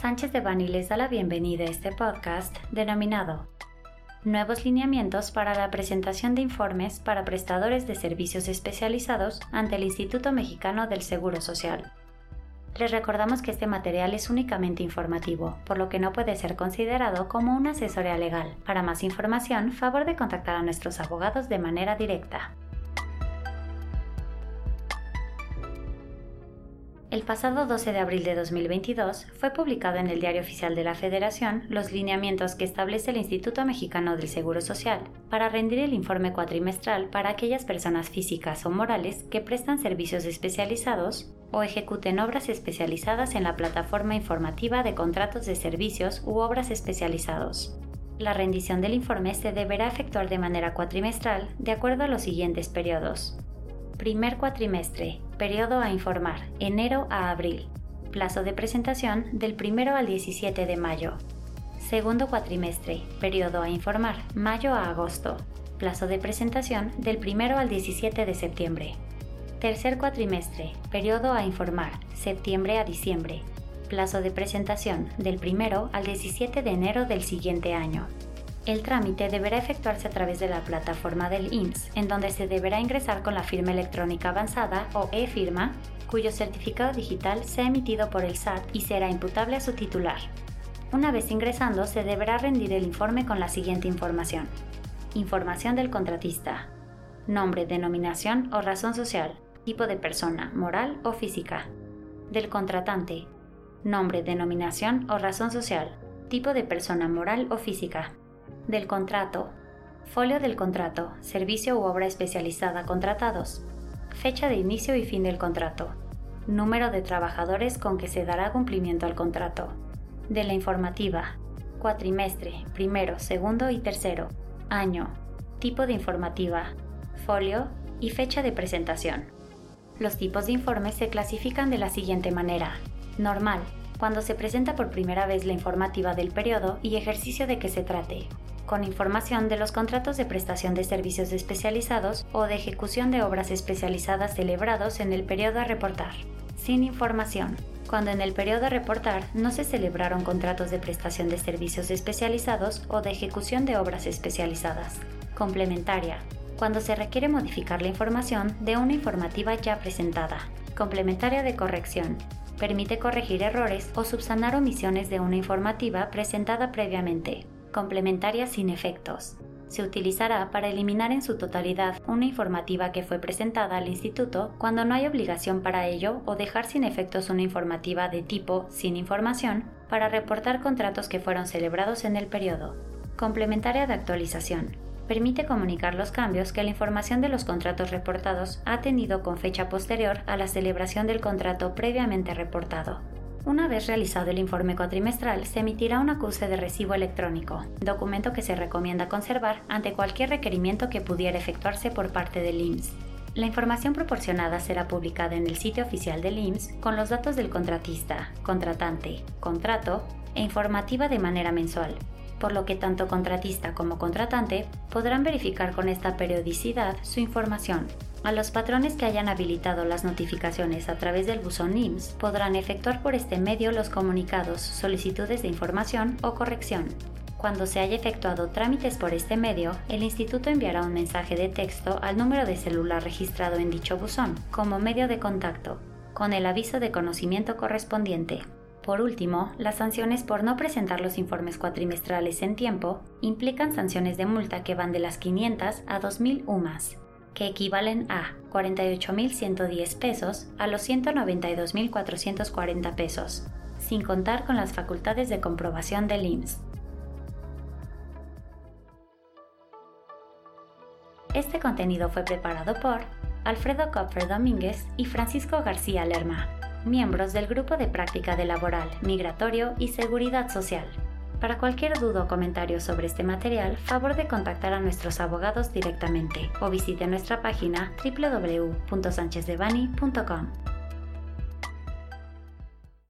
Sánchez de Bani les da la bienvenida a este podcast denominado Nuevos lineamientos para la presentación de informes para prestadores de servicios especializados ante el Instituto Mexicano del Seguro Social. Les recordamos que este material es únicamente informativo, por lo que no puede ser considerado como una asesoría legal. Para más información, favor de contactar a nuestros abogados de manera directa. El pasado 12 de abril de 2022 fue publicado en el Diario Oficial de la Federación los lineamientos que establece el Instituto Mexicano del Seguro Social para rendir el informe cuatrimestral para aquellas personas físicas o morales que prestan servicios especializados o ejecuten obras especializadas en la plataforma informativa de contratos de servicios u obras especializados. La rendición del informe se deberá efectuar de manera cuatrimestral de acuerdo a los siguientes periodos. Primer cuatrimestre, periodo a informar, enero a abril. Plazo de presentación del 1 al 17 de mayo. Segundo cuatrimestre, periodo a informar, mayo a agosto. Plazo de presentación del 1 al 17 de septiembre. Tercer cuatrimestre, periodo a informar, septiembre a diciembre. Plazo de presentación del 1 al 17 de enero del siguiente año. El trámite deberá efectuarse a través de la plataforma del IMSS, en donde se deberá ingresar con la firma electrónica avanzada o e-firma, cuyo certificado digital sea emitido por el SAT y será imputable a su titular. Una vez ingresando, se deberá rendir el informe con la siguiente información. Información del contratista. Nombre, denominación o razón social. Tipo de persona, moral o física. Del contratante. Nombre, denominación o razón social. Tipo de persona moral o física del contrato, folio del contrato, servicio u obra especializada contratados, fecha de inicio y fin del contrato, número de trabajadores con que se dará cumplimiento al contrato, de la informativa, cuatrimestre, primero, segundo y tercero, año, tipo de informativa, folio y fecha de presentación. Los tipos de informes se clasifican de la siguiente manera. Normal, cuando se presenta por primera vez la informativa del periodo y ejercicio de que se trate, con información de los contratos de prestación de servicios especializados o de ejecución de obras especializadas celebrados en el periodo a reportar. Sin información, cuando en el periodo a reportar no se celebraron contratos de prestación de servicios especializados o de ejecución de obras especializadas. Complementaria, cuando se requiere modificar la información de una informativa ya presentada. Complementaria de corrección, permite corregir errores o subsanar omisiones de una informativa presentada previamente complementaria sin efectos. Se utilizará para eliminar en su totalidad una informativa que fue presentada al instituto cuando no hay obligación para ello o dejar sin efectos una informativa de tipo sin información para reportar contratos que fueron celebrados en el periodo. Complementaria de actualización. Permite comunicar los cambios que la información de los contratos reportados ha tenido con fecha posterior a la celebración del contrato previamente reportado. Una vez realizado el informe cuatrimestral, se emitirá un acuse de recibo electrónico, documento que se recomienda conservar ante cualquier requerimiento que pudiera efectuarse por parte del IMSS. La información proporcionada será publicada en el sitio oficial del IMSS con los datos del contratista, contratante, contrato e informativa de manera mensual, por lo que tanto contratista como contratante podrán verificar con esta periodicidad su información, a los patrones que hayan habilitado las notificaciones a través del buzón IMSS podrán efectuar por este medio los comunicados, solicitudes de información o corrección. Cuando se haya efectuado trámites por este medio, el instituto enviará un mensaje de texto al número de celular registrado en dicho buzón como medio de contacto, con el aviso de conocimiento correspondiente. Por último, las sanciones por no presentar los informes cuatrimestrales en tiempo implican sanciones de multa que van de las 500 a 2.000 UMAS que equivalen a 48.110 pesos a los 192.440 pesos, sin contar con las facultades de comprobación del IMSS. Este contenido fue preparado por Alfredo Kopfer Domínguez y Francisco García Lerma, miembros del Grupo de Práctica de Laboral, Migratorio y Seguridad Social. Para cualquier duda o comentario sobre este material, favor de contactar a nuestros abogados directamente o visite nuestra página www.sanchezdevani.com.